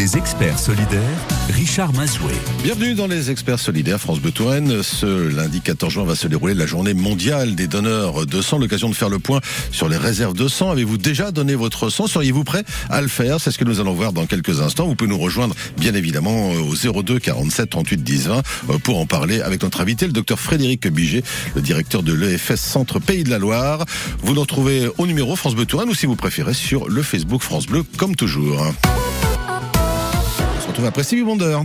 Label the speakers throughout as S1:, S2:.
S1: Les experts solidaires, Richard Mazoué.
S2: Bienvenue dans les experts solidaires France Bleu. Ce lundi 14 juin va se dérouler la journée mondiale des donneurs de sang. L'occasion de faire le point sur les réserves de sang. Avez-vous déjà donné votre sang? Seriez-vous prêt à le faire? C'est ce que nous allons voir dans quelques instants. Vous pouvez nous rejoindre bien évidemment au 02 47 38 10 20 pour en parler avec notre invité, le docteur Frédéric Biget, le directeur de l'EFS Centre Pays de la Loire. Vous nous retrouvez au numéro France Bleu ou si vous préférez sur le Facebook France Bleu comme toujours retrouve après Stevie Wonder.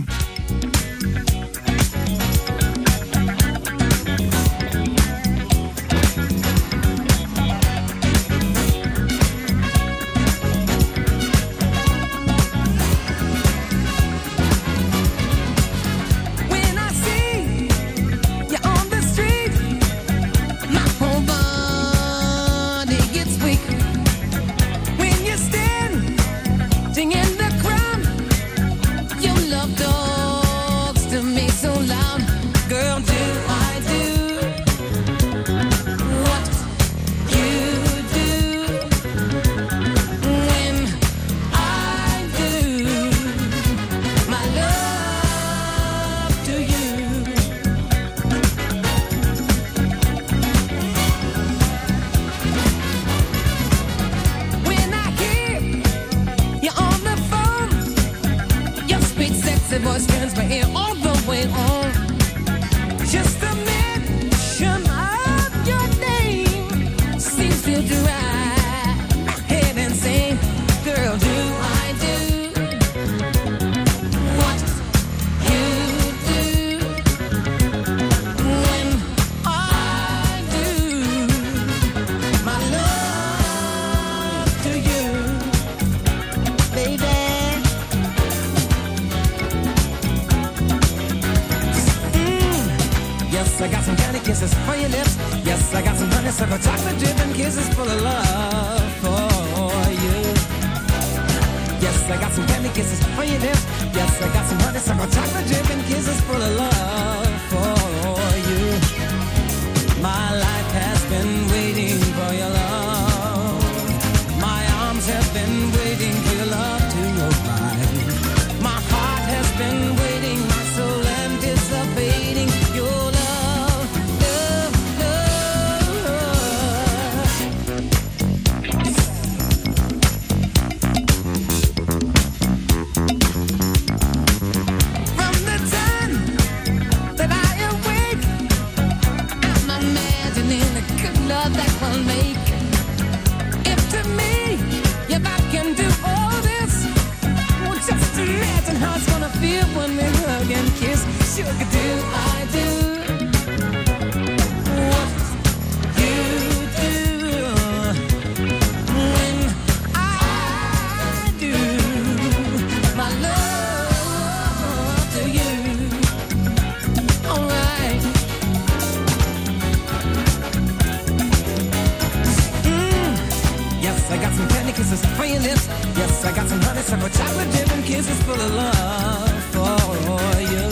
S3: I got some candy kisses for your lips. Yes, I got
S2: some honey, some chocolate dip and kisses full of love for you.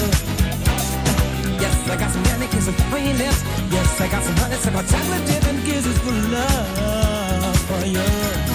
S2: Yes, I got some candy kisses for your lips. Yes, I got some honey, some chocolate dip and kisses full of love for you.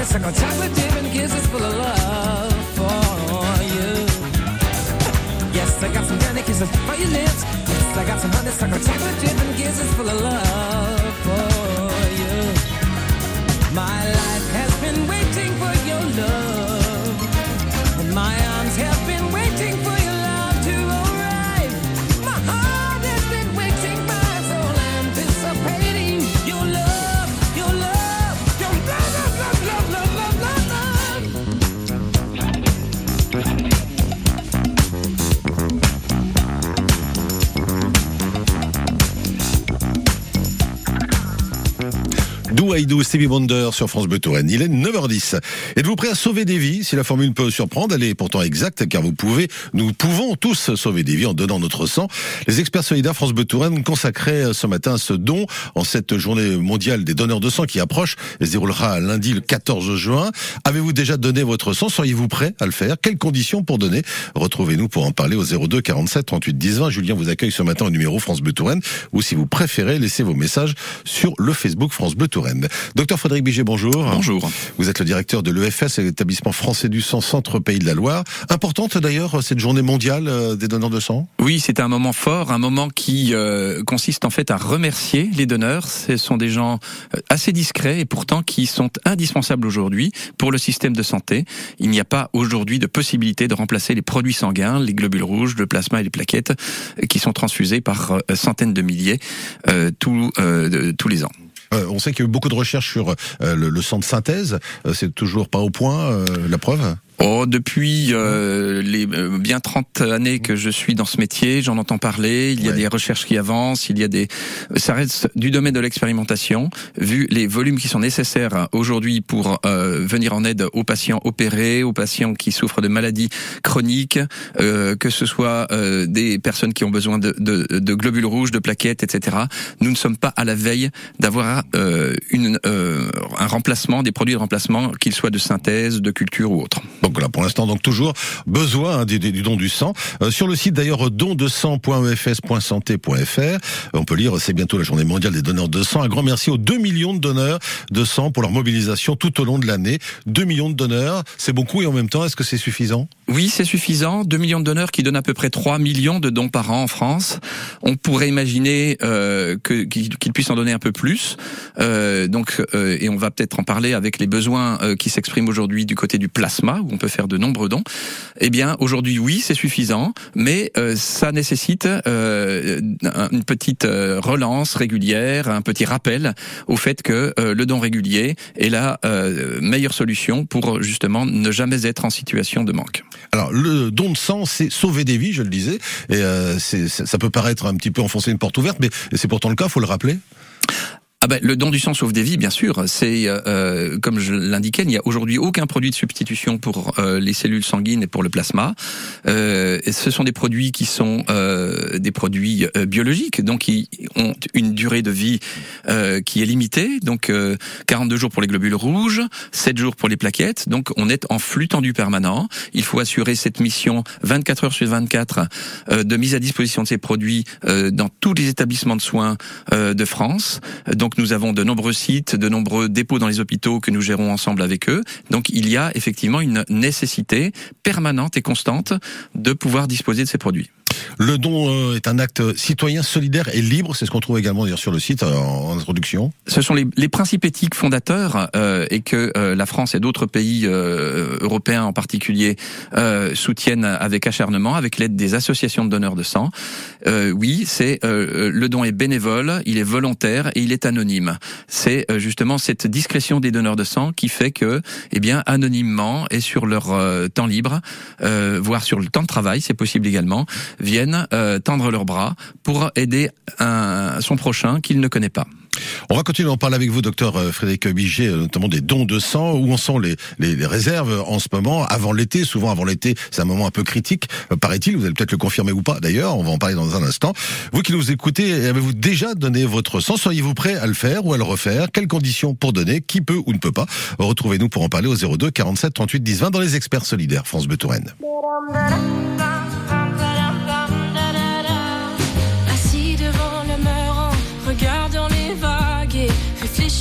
S2: It's like a chocolate dip and kisses full of love for you. yes, I got some candy kisses for your lips. Yes, I got some honey, it's like a chocolate dip and kisses full of love.
S3: Stevie Wonder sur France Bleu Touraine. Il est 9h10. Êtes-vous prêt à sauver des vies? Si la formule peut surprendre, elle est pourtant exacte car vous pouvez, nous pouvons tous sauver des vies en donnant notre sang. Les experts solidaires France Bleu Touraine consacraient ce matin ce don en cette journée mondiale des donneurs de sang qui approche et se déroulera lundi le 14 juin. Avez-vous déjà donné votre sang? Seriez-vous prêt à le faire? Quelles conditions pour donner? Retrouvez-nous pour en parler au 02 47 38 10 20. Julien vous accueille ce matin au numéro France Bleu Touraine ou si vous préférez, laissez vos messages sur le Facebook France Bleu Touraine. Docteur Frédéric Biget, bonjour.
S4: Bonjour.
S3: Vous êtes le directeur de l'EFS, l'établissement français du sang Centre Pays de la Loire. Importante d'ailleurs cette journée mondiale euh, des donneurs de sang?
S4: Oui, c'est un moment fort, un moment qui euh, consiste en fait à remercier les donneurs. Ce sont des gens euh, assez discrets et pourtant qui sont indispensables aujourd'hui pour le système de santé. Il n'y a pas aujourd'hui de possibilité de remplacer les produits sanguins, les globules rouges, le plasma et les plaquettes qui sont transfusés par centaines de milliers tous, tous les ans.
S3: On sait qu'il y a eu beaucoup de recherches sur le, le, sang de synthèse. c'est toujours pas au point, la preuve?
S4: Oh, depuis euh, les euh, bien 30 années que je suis dans ce métier, j'en entends parler. Il y a des recherches qui avancent. Il y a des, ça reste du domaine de l'expérimentation. Vu les volumes qui sont nécessaires aujourd'hui pour euh, venir en aide aux patients opérés, aux patients qui souffrent de maladies chroniques, euh, que ce soit euh, des personnes qui ont besoin de, de, de, globules rouges, de plaquettes, etc. Nous ne sommes pas à la veille d'avoir une un remplacement, des produits de remplacement, qu'ils soient de synthèse, de culture ou autre.
S3: Donc là, pour l'instant, donc toujours besoin hein, du, don du sang. Euh, sur le site d'ailleurs don2sang.efs.santé.fr, on peut lire c'est bientôt la journée mondiale des donneurs de sang. Un grand merci aux 2 millions de donneurs de sang pour leur mobilisation tout au long de l'année. 2 millions de donneurs, c'est beaucoup et en même temps, est-ce que c'est suffisant?
S4: Oui, c'est suffisant. 2 millions de donneurs qui donnent à peu près 3 millions de dons par an en France. On pourrait imaginer euh, qu'ils puissent en donner un peu plus. Euh, donc, euh, et on va peut-être en parler avec les besoins qui s'expriment aujourd'hui du côté du plasma, peut faire de nombreux dons. Eh bien, aujourd'hui, oui, c'est suffisant, mais euh, ça nécessite euh, une petite euh, relance régulière, un petit rappel au fait que le don régulier est la meilleure solution pour justement ne jamais être en situation de manque.
S3: Alors, le don de sang, c'est sauver des vies, je le disais, et ça peut paraître un petit peu enfoncer une porte ouverte, mais c'est pourtant le cas, faut le rappeler.
S4: Ah ben, le don du sang sauve des vies, bien sûr. C'est euh, euh comme je l'indiquais, il n'y a aujourd'hui aucun produit de substitution pour euh, les cellules sanguines et pour le plasma. Euh, ce sont des produits qui sont euh, des produits euh, biologiques, donc qui ont une durée de vie qui est limitée. Donc 42 jours pour les globules rouges, 7 jours pour les plaquettes. Donc on est en flux tendu permanent. Il faut assurer cette mission 24 heures sur 24 de mise à disposition de ces produits dans tous les établissements de soins de France. Donc nous avons de nombreux sites, de nombreux dépôts dans les hôpitaux que nous gérons ensemble avec eux. Donc il y a effectivement une nécessité permanente et constante de pouvoir disposer de ces produits.
S3: Le don euh, est un acte citoyen, solidaire et libre. C'est ce qu'on trouve également sur le site euh, en introduction.
S4: Ce sont les, les principes éthiques fondateurs euh, et que euh, la France et d'autres pays européens en particulier soutiennent avec acharnement, avec l'aide des associations de donneurs de sang. oui, c'est le don est bénévole, il est volontaire et il est anonyme. C'est justement cette discrétion des donneurs de sang qui fait que, eh bien, anonymement et sur leur temps libre, voire sur le temps de travail, c'est possible également viennent euh, tendre leurs bras pour aider son prochain qu'il ne connaît pas.
S3: On va continuer à en parler avec vous, docteur euh, Frédéric Biget, euh, notamment des dons de sang. Où en sont les, les, réserves en ce moment Avant l'été, souvent avant l'été, c'est un moment un peu critique, paraît-il. Vous allez peut-être le confirmer ou pas, d'ailleurs. On va en parler dans un instant. Vous qui nous écoutez, avez-vous déjà donné votre sang Seriez-vous prêt à le faire ou à le refaire? Quelles conditions pour donner? Qui peut ou ne peut pas? Retrouvez-nous pour en parler au 02 47 38 10 20 dans les experts solidaires France Bleu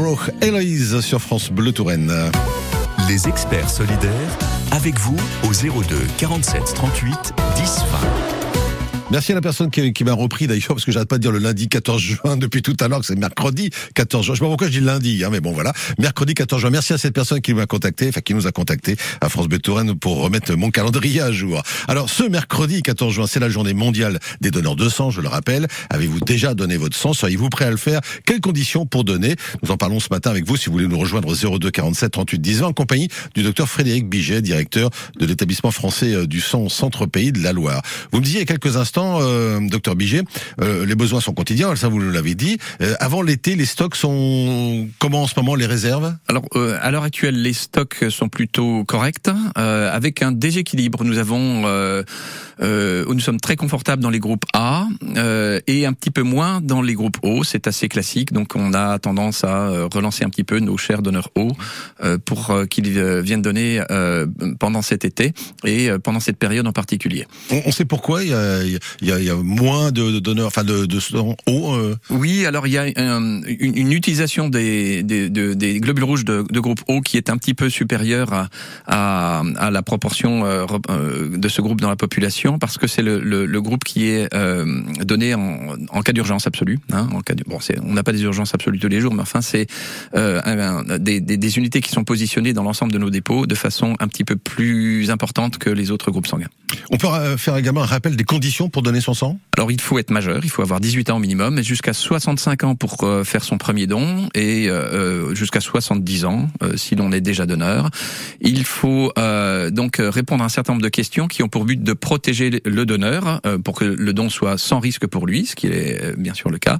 S5: Hey Bro,
S3: Héloïse sur France Bleu Touraine.
S1: Les experts solidaires, avec vous au 02 47 38 10 20.
S3: Merci à la personne qui, m'a repris d'ailleurs, parce que j'arrête pas de dire le lundi 14 juin depuis tout à l'heure, que c'est mercredi 14 juin. Je sais pas pourquoi je dis lundi, hein, mais bon voilà. Mercredi 14 juin. Merci à cette personne qui m'a contacté, enfin qui nous a contacté à France Bleu Touraine pour remettre mon calendrier à jour. Alors ce mercredi 14 juin, c'est la journée mondiale des donneurs de sang, je le rappelle. Avez-vous déjà donné votre sang? Seriez-vous prêt à le faire? Quelles conditions pour donner? Nous en parlons ce matin avec vous si vous voulez nous rejoindre au 02 47 38 10 20 en compagnie du docteur Frédéric Biget, directeur de l'établissement français euh, du sang Centre-Pays de la Loire. Vous me disiez il y a quelques instants, euh, docteur Biget, euh, les besoins sont quotidiens, ça vous l'avez dit. Euh, avant l'été, les stocks sont comment en ce moment les réserves?
S4: Alors, à l'heure actuelle, les stocks sont plutôt corrects, avec un déséquilibre. Nous avons, euh, euh, nous sommes très confortables dans les groupes A euh, et un petit peu moins dans les groupes O. C'est assez classique, donc on a tendance à euh, relancer un petit peu nos chers donneurs O euh, pour euh, qu'ils euh, viennent donner euh, pendant cet été et pendant cette période en particulier.
S3: on, on sait pourquoi il y a, il y a, il y a moins de, de donneurs, enfin de, de euh,
S4: Oui, alors il y a une, une utilisation des, des, de- des globules rouges de, de groupe O qui est un petit peu supérieure à, à, à la proportion de ce groupe dans la population parce que c'est le, le, le groupe qui est euh, donné en, en cas d'urgence absolue. Hein, en cas de, bon, on n'a pas des urgences absolues tous les jours, mais enfin c'est euh, un- des, des, des unités qui sont positionnées dans l'ensemble de nos dépôts de façon un petit peu plus importante que les autres groupes sanguins.
S3: On peut euh, faire également un rappel des conditions pour donner son sang?
S4: Alors il faut être majeur, il faut avoir 18 ans au minimum, et jusqu'à 65 ans pour faire son premier don, et euh, jusqu'à 70 ans si l'on est déjà donneur. Il faut donc répondre à un certain nombre de questions qui ont pour but de protéger le donneur euh, pour que le don soit sans risque pour lui, ce qui est euh, bien sûr le cas,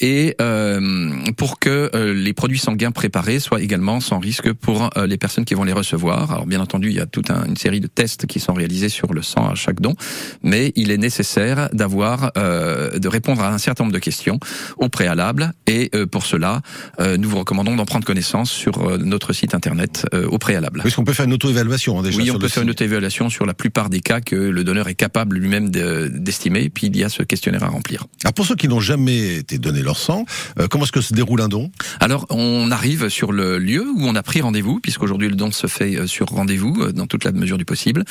S4: et euh, pour que euh, les produits sanguins préparés soient également sans risque pour euh, les personnes qui vont les recevoir. Alors bien entendu, il y a toute un- une série de tests qui sont réalisés sur le sang à chaque don, mais il est nécessaire d'avoir, euh, de répondre à un certain nombre de questions au préalable, et euh, pour cela, euh, nous vous recommandons d'en prendre connaissance sur euh, notre site internet euh, au préalable.
S3: Parce qu'on peut faire une auto-évaluation hein, déjà.
S4: Oui, on peut faire une auto-évaluation sur la plupart des cas que le donneur est capable lui-même de- d'estimer, puis il y a ce questionnaire à remplir.
S3: Alors pour ceux qui n'ont jamais été donné leur sang, euh, comment est-ce que se déroule un don?
S4: Alors, on arrive sur le lieu où on a pris rendez-vous, puisqu'aujourd'hui le don se fait euh, sur rendez-vous, euh, dans toute la mesure du possible.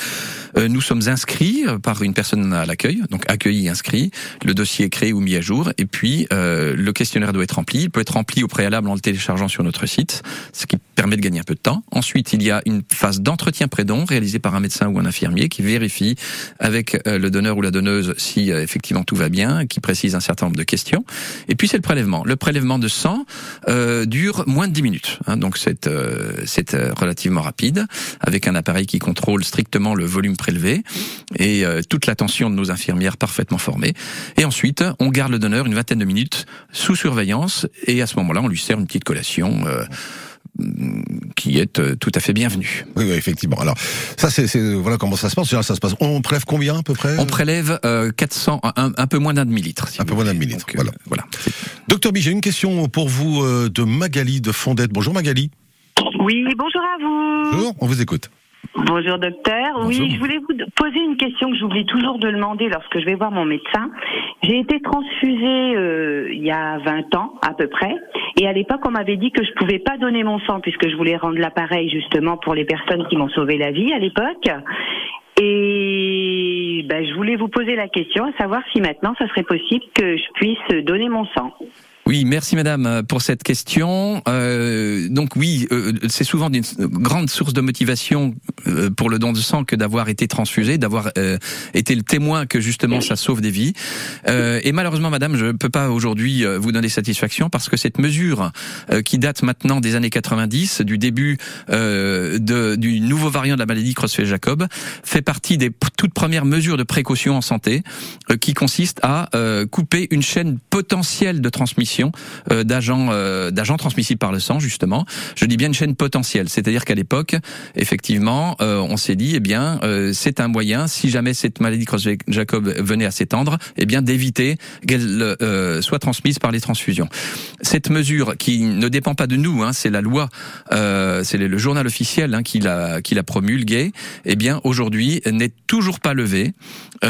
S4: Nous sommes inscrits par une personne à l'accueil, donc accueilli, inscrit. Le dossier est créé ou mis à jour, et puis le questionnaire doit être rempli. Il peut être rempli au préalable en le téléchargeant sur notre site, ce qui permet de gagner un peu de temps. Ensuite, il y a une phase d'entretien pré-don réalisée par un médecin ou un infirmier qui vérifie avec le donneur ou la donneuse si effectivement tout va bien, qui précise un certain nombre de questions. Et puis c'est le prélèvement. Le prélèvement de sang euh, dure moins de 10 minutes. hein, donc c'est euh, c'est euh, relativement rapide, avec un appareil qui contrôle strictement le volume prélevé et euh, toute l'attention de nos infirmières parfaitement formées. Et ensuite, on garde le donneur une vingtaine de minutes sous surveillance et à ce moment-là, on lui sert une petite collation. Euh, qui est euh, tout à fait bienvenue.
S3: Oui, oui, effectivement. Alors ça, c'est c'est- voilà comment ça se passe. En général, Ça se passe. On prélève combien à peu près
S4: On prélève euh, 400, un, un peu moins d'un demi-litre. si
S3: Un peu moins d'un
S4: Donc, euh,
S3: voilà.
S4: voilà.
S3: Docteur B, j'ai une question pour vous euh, de Magali de Fondette. Bonjour Magali.
S6: Oui, bonjour à vous.
S3: Bonjour, on vous écoute.
S6: Bonjour docteur.
S3: Bonjour.
S6: Oui, je voulais vous poser une question que j'oublie toujours de demander lorsque je vais voir mon médecin. J'ai été transfusée euh, il y a 20 ans à peu près, et à l'époque on m'avait dit que je pouvais pas donner mon sang puisque je voulais rendre l'appareil justement pour les personnes qui m'ont sauvé la vie à l'époque. Et ben, je voulais vous poser la question, à savoir si maintenant ça serait possible que je puisse donner mon sang.
S4: Oui, merci madame pour cette question. Euh, donc oui, euh, c'est souvent une grande source de motivation euh, pour le don de sang que d'avoir été transfusé, d'avoir euh, été le témoin que justement ça sauve des vies. Euh, et malheureusement madame, je ne peux pas aujourd'hui vous donner satisfaction parce que cette mesure qui date maintenant des années 90, du début de, du nouveau variant de la maladie Creutzfeldt-Jacob, fait partie des toutes premières mesures de précaution en santé qui consistent à couper une chaîne potentielle de transmission euh, d'agents euh, d'agents transmissibles par le sang justement. Je dis bien une chaîne potentielle, c'est-à-dire qu'à l'époque, effectivement, euh, on s'est dit eh bien c'est un moyen si jamais cette maladie Creutzfeldt-Jacob venait à s'étendre, eh bien d'éviter qu'elle soit transmise par les transfusions. Cette mesure qui ne dépend pas de nous, hein, c'est la loi, c'est le journal officiel hein, qui l'a qui l'a promulgué. Eh bien aujourd'hui n'est toujours pas levée. Oh,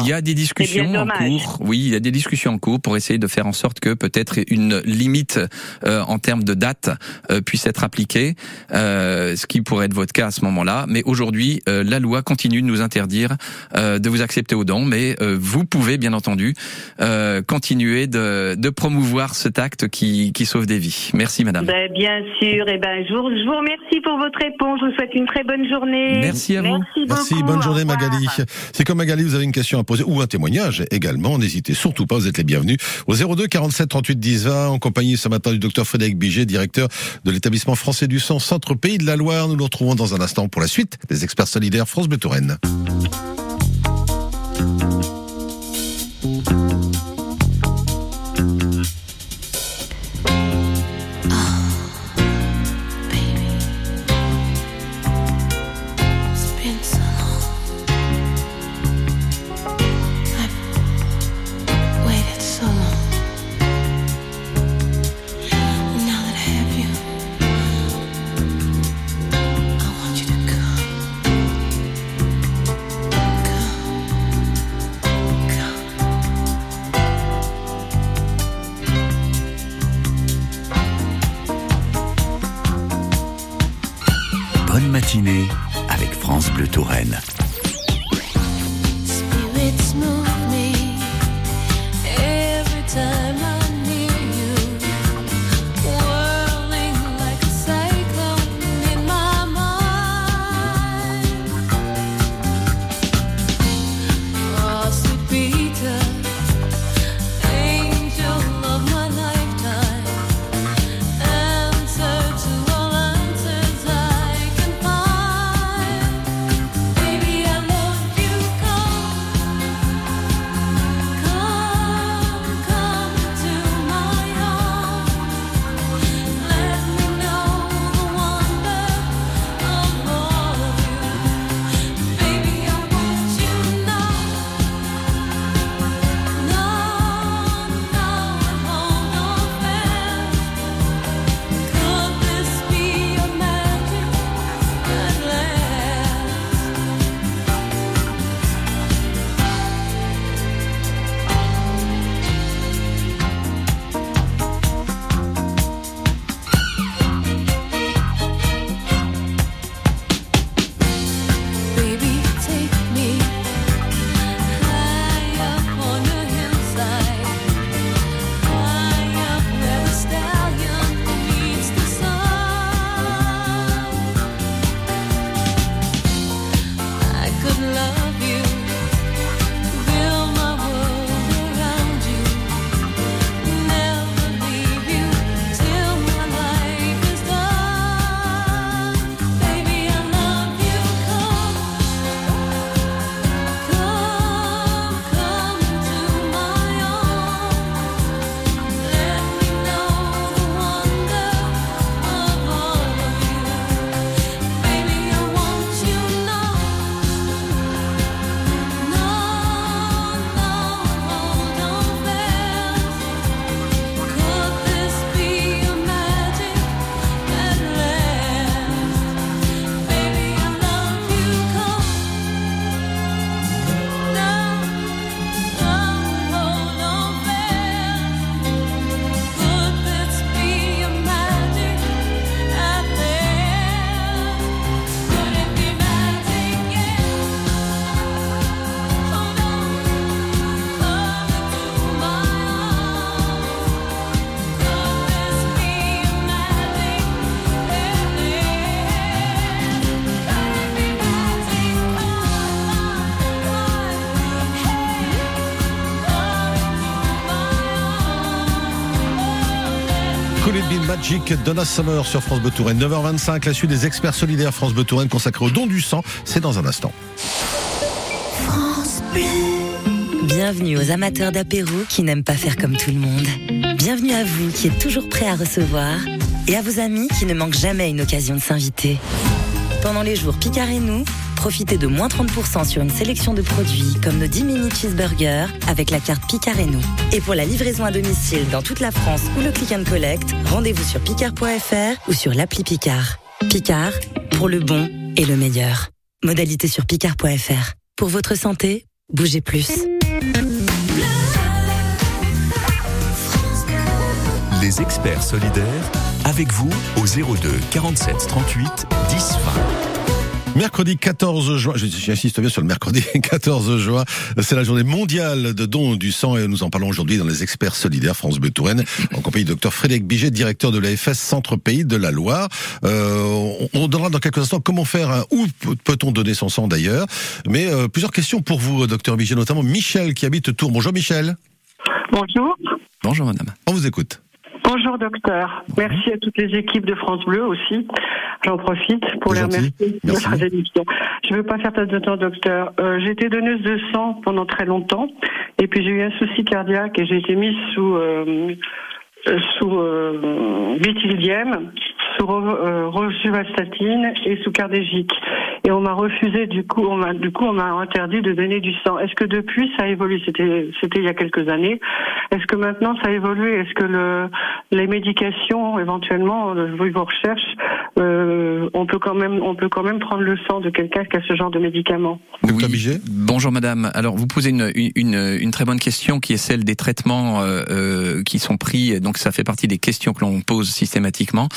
S4: il y a des discussions en cours. Oui, il y a des discussions en cours pour essayer de faire en sorte que peut-être une limite euh, en termes de date euh, puisse être appliquée, euh, ce qui pourrait être votre cas à ce moment-là. Mais aujourd'hui, la loi continue de nous interdire de vous accepter au don, mais vous pouvez bien entendu continuer de, de, promouvoir cet acte qui, qui sauve des vies. Merci, madame.
S6: Ben, bien sûr. Et eh ben, je vous, je vous remercie pour votre réponse. Je vous souhaite une très bonne journée.
S4: Merci à vous.
S6: Merci,
S3: Merci bonne journée, Magali. C'est comme Magali, vous avez une question à poser ou un témoignage également. N'hésitez surtout pas. Vous êtes les bienvenus au 02 47 38 10 20 en compagnie ce matin du docteur Frédéric Biget, directeur de l'établissement français du sang Centre Pays de la Loire. Nous nous retrouvons dans un instant pour la suite des experts solidaires France Bleu Touraine. Magic, Donna Summer sur France Bleu Touraine. 9h25, la suite des experts solidaires France Bleu Touraine consacrée au don du sang. C'est dans un instant.
S7: Bienvenue aux amateurs d'apéro qui n'aiment pas faire comme tout le monde. Bienvenue à vous qui êtes toujours prêts à recevoir et à vos amis qui ne manquent jamais une occasion de s'inviter. Pendant les jours Picard et nous, profitez de moins 30% sur une sélection de produits comme nos 10 mini cheeseburgers avec la carte Picard et nous. Et pour la livraison à domicile dans toute la France ou le click and collect, rendez-vous sur picard.fr ou sur l'appli Picard. Picard, pour le bon et le meilleur. Modalité sur picard.fr. Pour votre santé, bougez plus.
S1: Les experts solidaires, avec vous au 02 47 38 10 20.
S3: Mercredi 14 juin, j'insiste bien sur le mercredi 14 juin, c'est la journée mondiale de don du sang et nous en parlons aujourd'hui dans les experts solidaires France Bleu Touraine, en compagnie du docteur Frédéric Biget, directeur de l'AFS Centre Pays de la Loire. Euh, on, on donnera dans quelques instants comment faire, hein, où peut-on donner son sang d'ailleurs. Mais euh, plusieurs questions pour vous, docteur Biget, notamment Michel qui habite Tours. Bonjour Michel.
S8: Bonjour.
S4: Bonjour madame.
S3: On vous écoute.
S8: Bonjour docteur. Merci à toutes les équipes de France Bleu aussi. J'en profite pour les remercier de
S3: Merci.
S8: votre émission. Je ne veux pas faire perdre de temps docteur. Euh, j'ai été donneuse de sang pendant très longtemps et puis j'ai eu un souci cardiaque et j'ai été mise sous euh, sous euh, butylidium, sous euh, rosuvastatine et sous cardégique. Et on m'a refusé du coup, on m'a du coup on m'a interdit de donner du sang. Est-ce que depuis ça a évolué? C'était c'était il y a quelques années. Est-ce que maintenant ça a évolué? Est-ce que le les médications éventuellement, euh, vu vos recherches, euh, on peut quand même on peut quand même prendre le sang de quelqu'un qui a ce genre de médicaments
S3: Docteur Biget
S4: Bonjour madame. Alors vous posez une, une, une très bonne question qui est celle des traitements euh, euh, qui sont pris. Donc ça fait partie des questions que l'on pose systématiquement.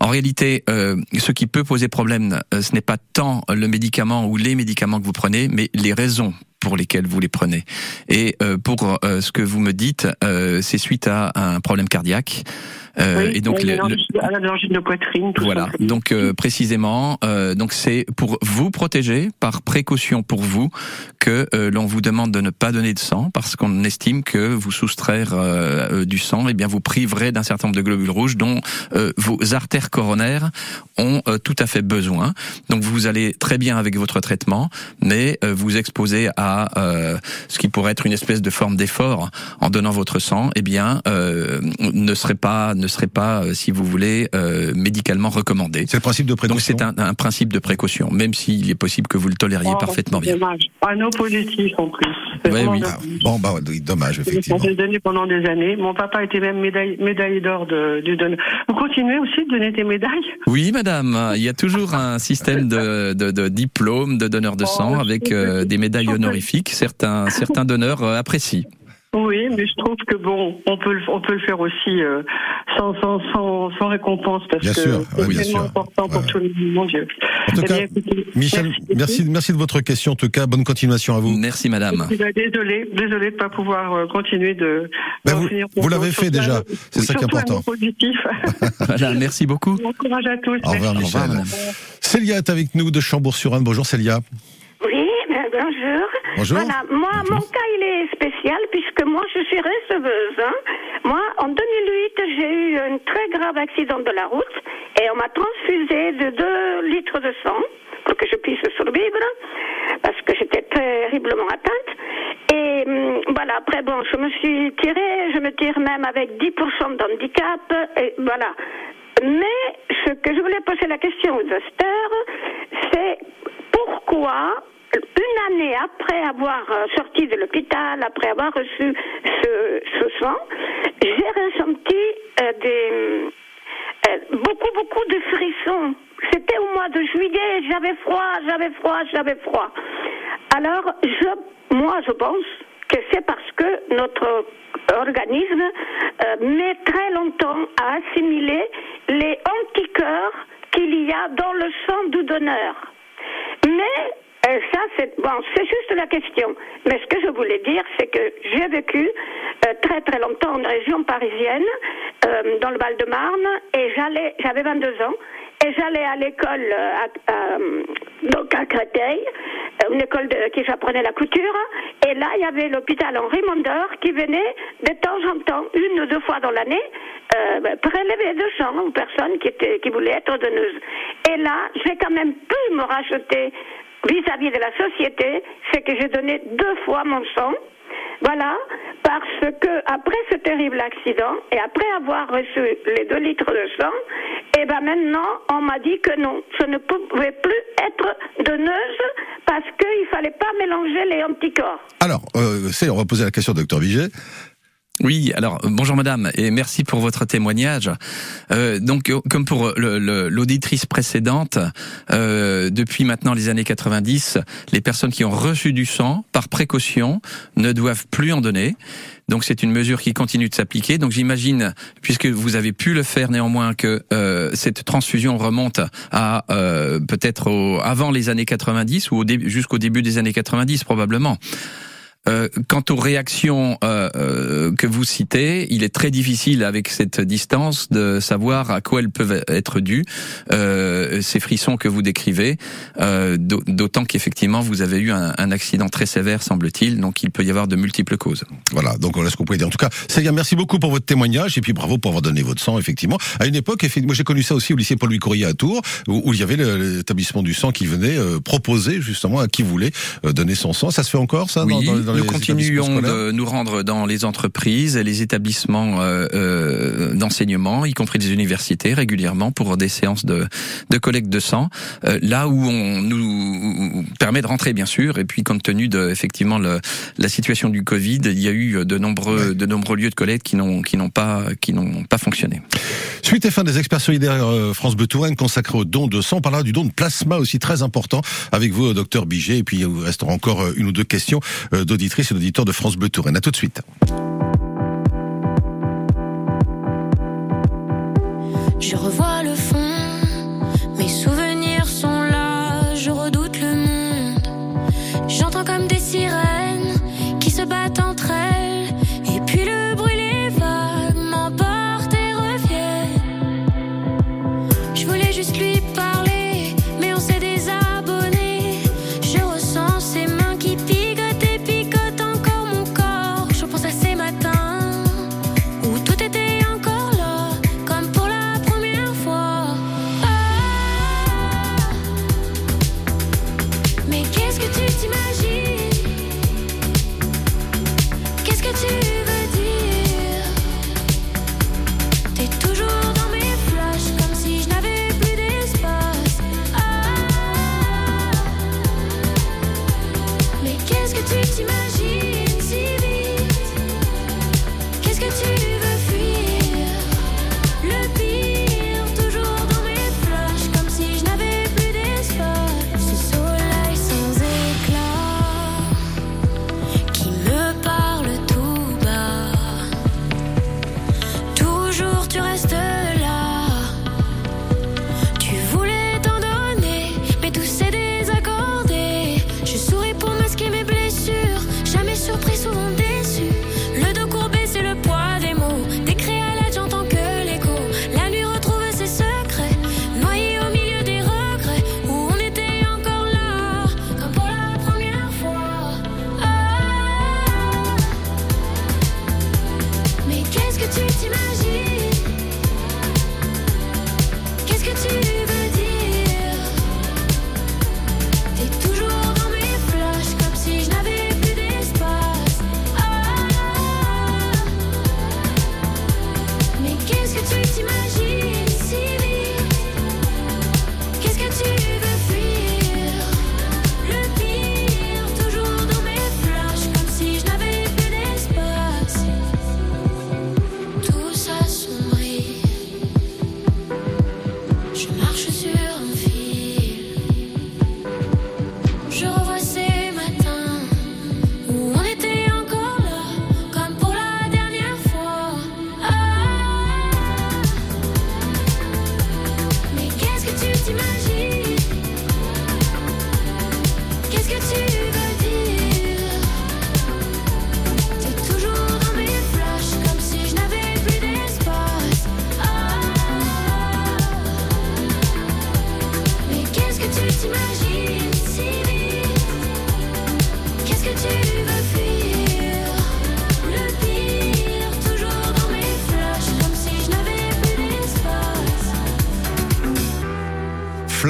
S4: En réalité, euh, ce qui peut poser problème, euh, ce n'est pas tant le médicament ou les médicaments que vous prenez, mais les raisons pour lesquelles vous les prenez. Et euh, pour euh, ce que vous me dites, euh, c'est suite à un problème cardiaque. Euh,
S8: Oui,
S4: et donc le- le-
S8: à l'angine de poitrine, tout
S4: voilà.
S8: simplement.
S4: Donc euh, précisément, euh, donc c'est pour vous protéger, par précaution pour vous, que euh, l'on vous demande de ne pas donner de sang parce qu'on estime que vous soustraire du sang, eh bien vous priverez d'un certain nombre de globules rouges dont euh, vos artères coronaires ont euh, tout à fait besoin. Donc vous allez très bien avec votre traitement, mais euh, vous exposez à euh, ce qui pourrait être une espèce de forme d'effort en donnant votre sang, eh bien euh, ne serait pas ne serait pas, euh, si vous voulez, euh, médicalement recommandé.
S3: C'est le principe de
S4: Donc
S3: précaution.
S4: c'est un, un principe de précaution, même s'il est possible que vous le tolériez
S8: Oh,
S4: parfaitement
S8: c'est
S4: bien.
S8: Dommage. Un no positif en plus.
S4: Ouais, oui.
S8: dommage.
S3: Ah, bon, bah, oui, dommage, effectivement.
S8: J'ai donné pendant des années. Mon papa était même médaille, médaillé d'or de, du don. Vous continuez aussi de donner des médailles?
S4: Oui, madame, il y a toujours un système de, de, de diplôme de donneur de
S8: Oh,
S4: sang
S8: je
S4: avec euh, des médailles
S8: je
S4: Certains, certains donneurs euh, apprécient.
S8: Oui, mais je trouve que bon, on peut le, on peut le faire aussi euh, sans, sans, sans, sans récompense parce
S3: Bien
S8: que
S3: sûr,
S8: c'est
S3: bien
S8: tellement
S3: sûr.
S8: important pour
S3: Ouais.
S8: tout le monde, mon Dieu.
S3: En tout
S8: Eh
S3: cas,
S8: bien,
S3: Michel, merci, merci de votre question. En tout cas, bonne continuation à vous.
S4: Merci, madame.
S8: Eh ben, Désolé, désolé de pas pouvoir euh, continuer de.
S3: Ben, vous- vous l'avez fait déjà. C'est ça qui est important.
S8: mot positif.
S4: Voilà, merci beaucoup.
S8: Bon courage à tous.
S3: Au revoir,
S8: Merci.
S3: Michel.
S4: madame.
S3: Célia est avec nous de Chambourg-sur-Anne. Bonjour Célia.
S9: Bonjour. Voilà, moi,
S3: Bonjour.
S9: mon cas, il est spécial puisque moi, je suis receveuse. hein. Moi, en 2008, j'ai eu un très grave accident de la route et on m'a transfusé de 2 litres de sang pour que je puisse survivre parce que j'étais terriblement atteinte. Et hum, voilà, après, bon, je me suis tirée, je me tire même avec 10% d'handicap, et voilà. Mais ce que je voulais poser la question aux austères, c'est pourquoi une année après avoir euh, sorti de l'hôpital, après avoir reçu ce, ce sang, j'ai ressenti euh, des euh, beaucoup beaucoup de frissons. C'était au mois de juillet, j'avais froid, j'avais froid, j'avais froid. Alors, je, moi, je pense que c'est parce que notre organisme met très longtemps à assimiler les anticorps qu'il y a dans le sang du donneur. Mais euh, ça, c'est bon, c'est juste la question. Mais ce que je voulais dire, c'est que j'ai vécu euh, très très longtemps en région parisienne, euh, dans le Val-de-Marne, et j'allais, j'avais 22 ans, Et j'allais à l'école à, à, Créteil, une école qui j'apprenais la couture. Et là, il y avait l'hôpital Henri Mondor qui venait de temps en temps, une ou deux fois dans l'année, euh, ben, prélever de gens ou personnes qui, qui voulaient être donneuses. Et là, j'ai quand même pu me racheter vis-à-vis de la société, c'est que j'ai donné deux fois mon sang. Voilà, parce que après ce terrible accident et après avoir reçu les deux litres de sang, et ben maintenant on m'a dit que non, je ne pouvais plus être donneuse parce qu'il fallait pas mélanger les anticorps.
S5: Alors, euh, on va poser la question au docteur Viget.
S4: Oui, alors bonjour madame et merci pour votre témoignage. Euh, donc comme pour l'auditrice précédente, euh, depuis maintenant les années 90, les personnes qui ont reçu du sang par précaution ne doivent plus en donner. Donc c'est une mesure qui continue de s'appliquer. Donc j'imagine, puisque vous avez pu le faire néanmoins, que euh, cette transfusion remonte à euh, peut-être avant les années 90 ou jusqu'au début des années 90 probablement. Euh, quant aux réactions euh, euh, que vous citez, il est très difficile avec cette distance de savoir à quoi elles peuvent être dues, euh, ces frissons que vous décrivez, euh, d'autant qu'effectivement vous avez eu un, un accident très sévère, semble-t-il, donc il peut y avoir de multiples causes.
S5: Voilà, donc qu'on peut dire. En tout cas, Célia, merci beaucoup pour votre témoignage et puis bravo pour avoir donné votre sang, effectivement. À une époque, moi j'ai connu ça aussi au lycée Paul-Louis Courrier à Tours, où, où il y avait l'établissement du sang qui venait proposer justement à qui voulait donner son sang. Ça se fait encore, ça
S4: oui. dans, dans nous continuons de nous rendre dans les entreprises et les établissements euh, euh, d'enseignement, y compris des universités, régulièrement pour des séances de, de collecte de sang. Euh, là où on nous permet de rentrer, bien sûr, et puis compte tenu de effectivement le, la situation du Covid, il y a eu de nombreux de nombreux lieux de collecte qui n'ont qui n'ont pas qui n'ont pas fonctionné.
S5: Suite et fin des experts solidaires France Bleu Touraine consacrés au don de sang. On parlera du don de plasma aussi très important avec vous, docteur Biget. Et puis il restera encore une ou deux questions et d'auditeurs de France Bleu Touraine. À tout de suite.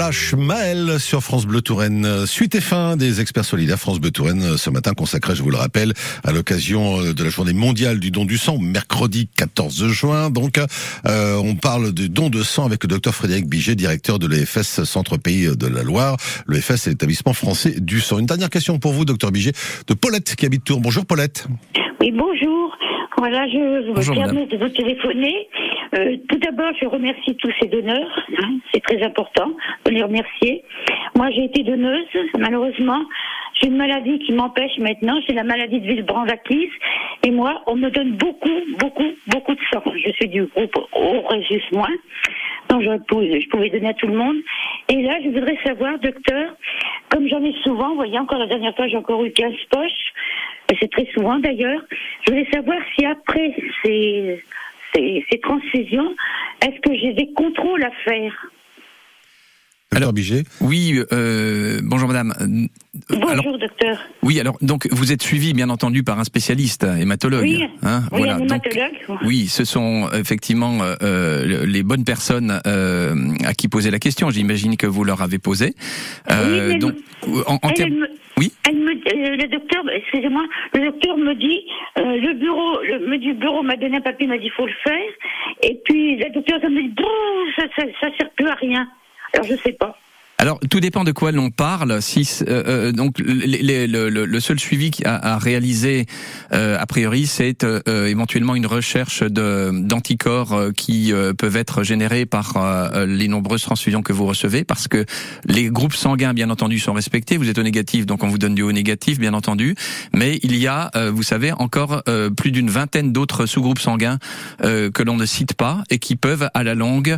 S3: Flash Maël sur France Bleu Touraine. Suite et fin des experts solidaires France Bleu Touraine ce matin consacré, je vous le rappelle, à l'occasion de la journée mondiale du don du sang, mercredi 14 juin. Donc, euh, on parle du don de sang avec le docteur Frédéric Biget, directeur de l'EFS Centre Pays de la Loire. L'EFS, c'est l'établissement français du sang. Une dernière question pour vous, docteur Biget, de Paulette qui habite Tours. Bonjour Paulette.
S10: Oui, bonjour. Voilà, je me
S4: Bonjour,
S10: permets de vous téléphoner. Euh, tout d'abord, je remercie tous ces donneurs. hein, c'est très important de les remercier. Moi, j'ai été donneuse. Malheureusement, j'ai une maladie qui m'empêche maintenant. C'est la maladie de Villebrand-Acquise. Et moi, on me donne beaucoup, beaucoup, beaucoup de sang. Je suis du groupe Aurésus moins. Donc, je pouvais, je pouvais donner à tout le monde. Et là, je voudrais savoir, docteur, comme j'en ai souvent, vous voyez, encore la dernière fois, j'ai encore eu 15 poches. C'est très souvent d'ailleurs. Je voulais savoir si après ces, ces, ces transfusions, est-ce que j'ai des contrôles à faire?
S3: Docteur Biget.
S4: Oui, euh, bonjour madame. Euh,
S10: Bonjour
S4: Alors,
S10: docteur.
S4: oui, alors donc vous êtes suivi bien entendu par un spécialiste, un hématologue.
S10: Oui,
S4: hein,
S10: oui,
S4: voilà.
S10: un
S4: Donc,
S10: hématologue.
S4: oui, ce sont effectivement euh, euh, les bonnes personnes euh, à qui poser la question. J'imagine que vous leur avez posé. Euh,
S10: Oui, mais
S4: donc, en, en
S10: Elle,
S4: termes-
S10: elle me,
S4: Oui.
S10: elle me, euh, le docteur, excusez-moi, le docteur me dit, euh, le bureau, le du bureau m'a donné un papier, m'a dit faut le faire, et puis la docteur me dit, bon, ça, ça, ça sert plus à rien. Alors je sais pas.
S4: Alors, tout dépend de quoi l'on parle. Si euh, euh, donc les- les- le, le- seul suivi a, à réaliser euh, a priori, c'est euh, euh, éventuellement une recherche d'anticorps euh, qui peuvent être générés par les nombreuses transfusions que vous recevez, parce que les groupes sanguins, bien entendu, sont respectés. Vous êtes au négatif, donc on vous donne du haut négatif, bien entendu. Mais il y a, vous savez, encore plus d'une vingtaine d'autres sous-groupes sanguins que l'on ne cite pas et qui peuvent, à la longue,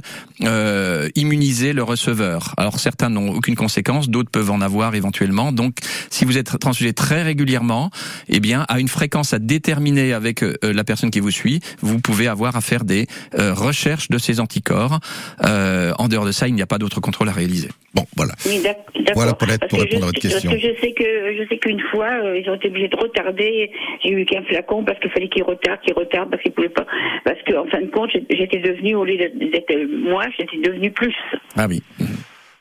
S4: immuniser le receveur. Alors certains n'ont aucune conséquence, d'autres peuvent en avoir éventuellement. Donc, si vous êtes transfusé très régulièrement, eh bien, à une fréquence à déterminer avec euh, la personne qui vous suit, vous pouvez avoir à faire des euh, recherches de ces anticorps. Euh, en dehors de ça, il n'y a pas d'autre contrôle à réaliser.
S3: Bon, voilà.
S10: Oui, d'ac- d'accord.
S3: Voilà, pour répondre
S10: je,
S3: à votre
S10: parce
S3: question.
S10: que je sais que je sais qu'une fois, euh, ils ont été obligés de retarder. J'ai eu qu'un flacon parce qu'il fallait qu'ils retardent, qu'ils retardent parce qu'ils pouvaient pas. Parce que en fin de compte, j'étais devenue au lieu d'être d'être moi, j'étais devenue plus.
S4: Ah oui.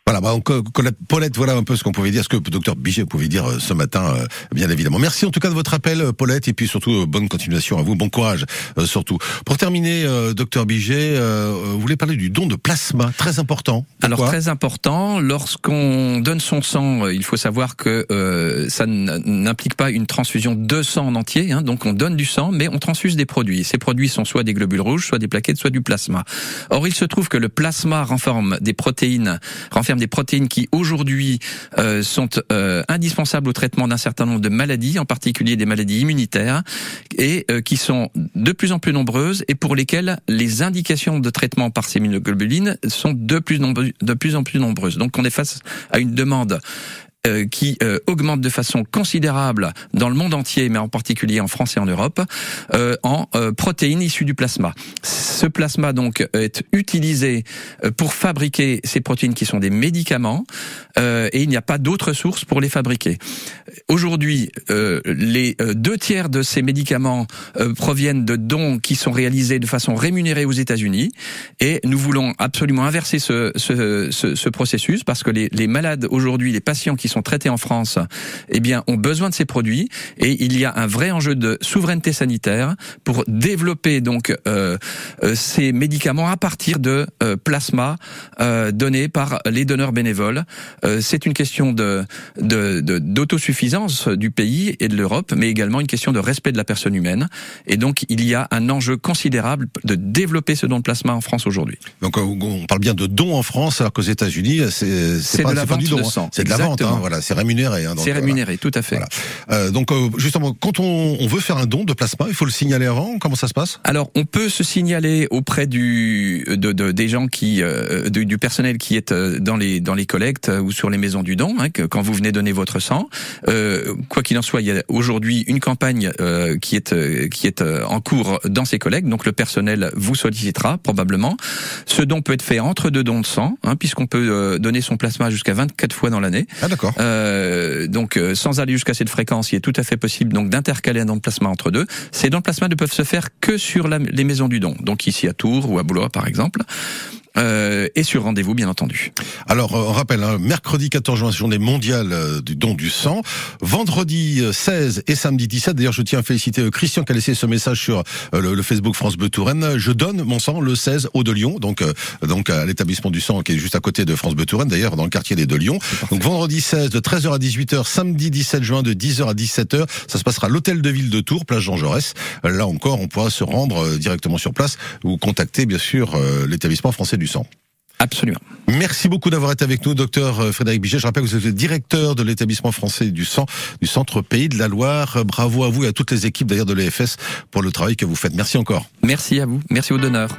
S3: Voilà, bah, on- Colette- Paulette, voilà un peu ce qu'on pouvait dire, ce que docteur Biget pouvait dire euh, ce matin, euh, bien évidemment. Merci en tout cas de votre appel, euh, Paulette, et puis surtout, bonne continuation à vous, bon courage, surtout. Pour terminer, docteur Biget, vous voulez parler du don de plasma, très important.
S4: Alors très important, lorsqu'on donne son sang, il faut savoir que ça n'implique pas une transfusion de sang en entier. hein. donc on donne du sang, mais on transfuse des produits. Ces produits sont soit des globules rouges, soit des plaquettes, soit du plasma. Or il se trouve que le plasma renferme des protéines, renferme des protéines qui aujourd'hui euh, sont euh, indispensables au traitement d'un certain nombre de maladies, en particulier des maladies immunitaires, et euh, qui sont de plus en plus nombreuses et pour lesquelles les indications de traitement par ces immunoglobulines sont de plus, en plus nombreuses. Donc on est face à une demande qui euh, augmente de façon considérable dans le monde entier, mais en particulier en France et en Europe, euh, en euh, protéines issues du plasma. Ce plasma donc est utilisé euh, pour fabriquer ces protéines qui sont des médicaments, euh, et il n'y a pas d'autre source pour les fabriquer. Aujourd'hui, euh, les euh, deux tiers de ces médicaments euh, proviennent de dons qui sont réalisés de façon rémunérée aux États-Unis, et nous voulons absolument inverser ce, ce, ce, ce processus parce que les, les malades aujourd'hui, les patients qui sont traités en France, eh bien, ont besoin de ces produits, et il y a un vrai enjeu de souveraineté sanitaire pour développer donc euh, euh, ces médicaments à partir de euh, plasma euh, donné par les donneurs bénévoles. Euh, c'est une question de de- de- d'autosuffisance du pays et de l'Europe, mais également une question de respect de la personne humaine. Et donc, il y a un enjeu considérable de développer ce don de plasma en France aujourd'hui.
S3: Donc euh, on parle bien de dons en France, alors qu'aux États-Unis, c'est
S4: de la vente
S3: don,
S4: de
S3: hein.
S4: sang.
S3: c'est de la vente,
S4: Exactement.
S3: Hein, voilà, c'est rémunéré. hein,
S4: C'est
S3: voilà.
S4: rémunéré, tout à fait.
S3: Voilà. Euh, donc euh, justement, quand on, on veut faire un don de plasma, il faut le signaler avant. Comment ça se passe?
S4: Alors, on peut se signaler auprès du de, de- des gens qui euh, du, du personnel qui est euh, dans les dans les collectes euh, ou sur les maisons du don, hein, que quand vous venez donner votre sang. Euh, quoi qu'il en soit, il y a aujourd'hui une campagne euh, qui est qui est en cours dans ces collectes. Donc, le personnel vous sollicitera probablement. Ce don peut être fait entre deux dons de sang, hein, puisqu'on peut euh, donner son plasma jusqu'à 24 fois dans l'année.
S3: Ah d'accord.
S4: Euh, donc euh, sans aller jusqu'à cette fréquence, il est tout à fait possible donc d'intercaler un plasma entre deux. Ces dons de plasma ne peuvent se faire que sur les maisons du don, donc ici à Tours ou à Blois par exemple. Euh, et sur rendez-vous, bien entendu.
S3: Alors, euh, on rappelle, hein, mercredi 14 juin, journée mondiale euh, du don du sang. Vendredi euh, 16 et samedi 17, d'ailleurs, je tiens à féliciter euh, Christian qui a laissé ce message sur euh, le, le Facebook France Bleu Touraine. Je donne mon sang le 16 au de Lyon, donc euh, donc à l'établissement du sang qui est juste à côté de France Bleu Touraine, d'ailleurs dans le quartier des Deux Lyon. Donc vendredi 16 de 13h à 18h, samedi 17 juin de 10h à 17h, ça se passera à l'hôtel de ville de Tours, place Jean Jaurès. Euh, Là encore, on pourra se rendre euh, directement sur place ou contacter bien sûr euh, l'établissement français du sang.
S4: Absolument.
S3: Merci beaucoup d'avoir été avec nous, docteur euh, Frédéric Bichet. Je rappelle que vous êtes directeur de l'établissement français du sang du Centre Pays de la Loire. Euh, bravo à vous et à toutes les équipes d'ailleurs de l'EFS pour le travail que vous faites. Merci encore.
S4: Merci à vous. Merci au donneur.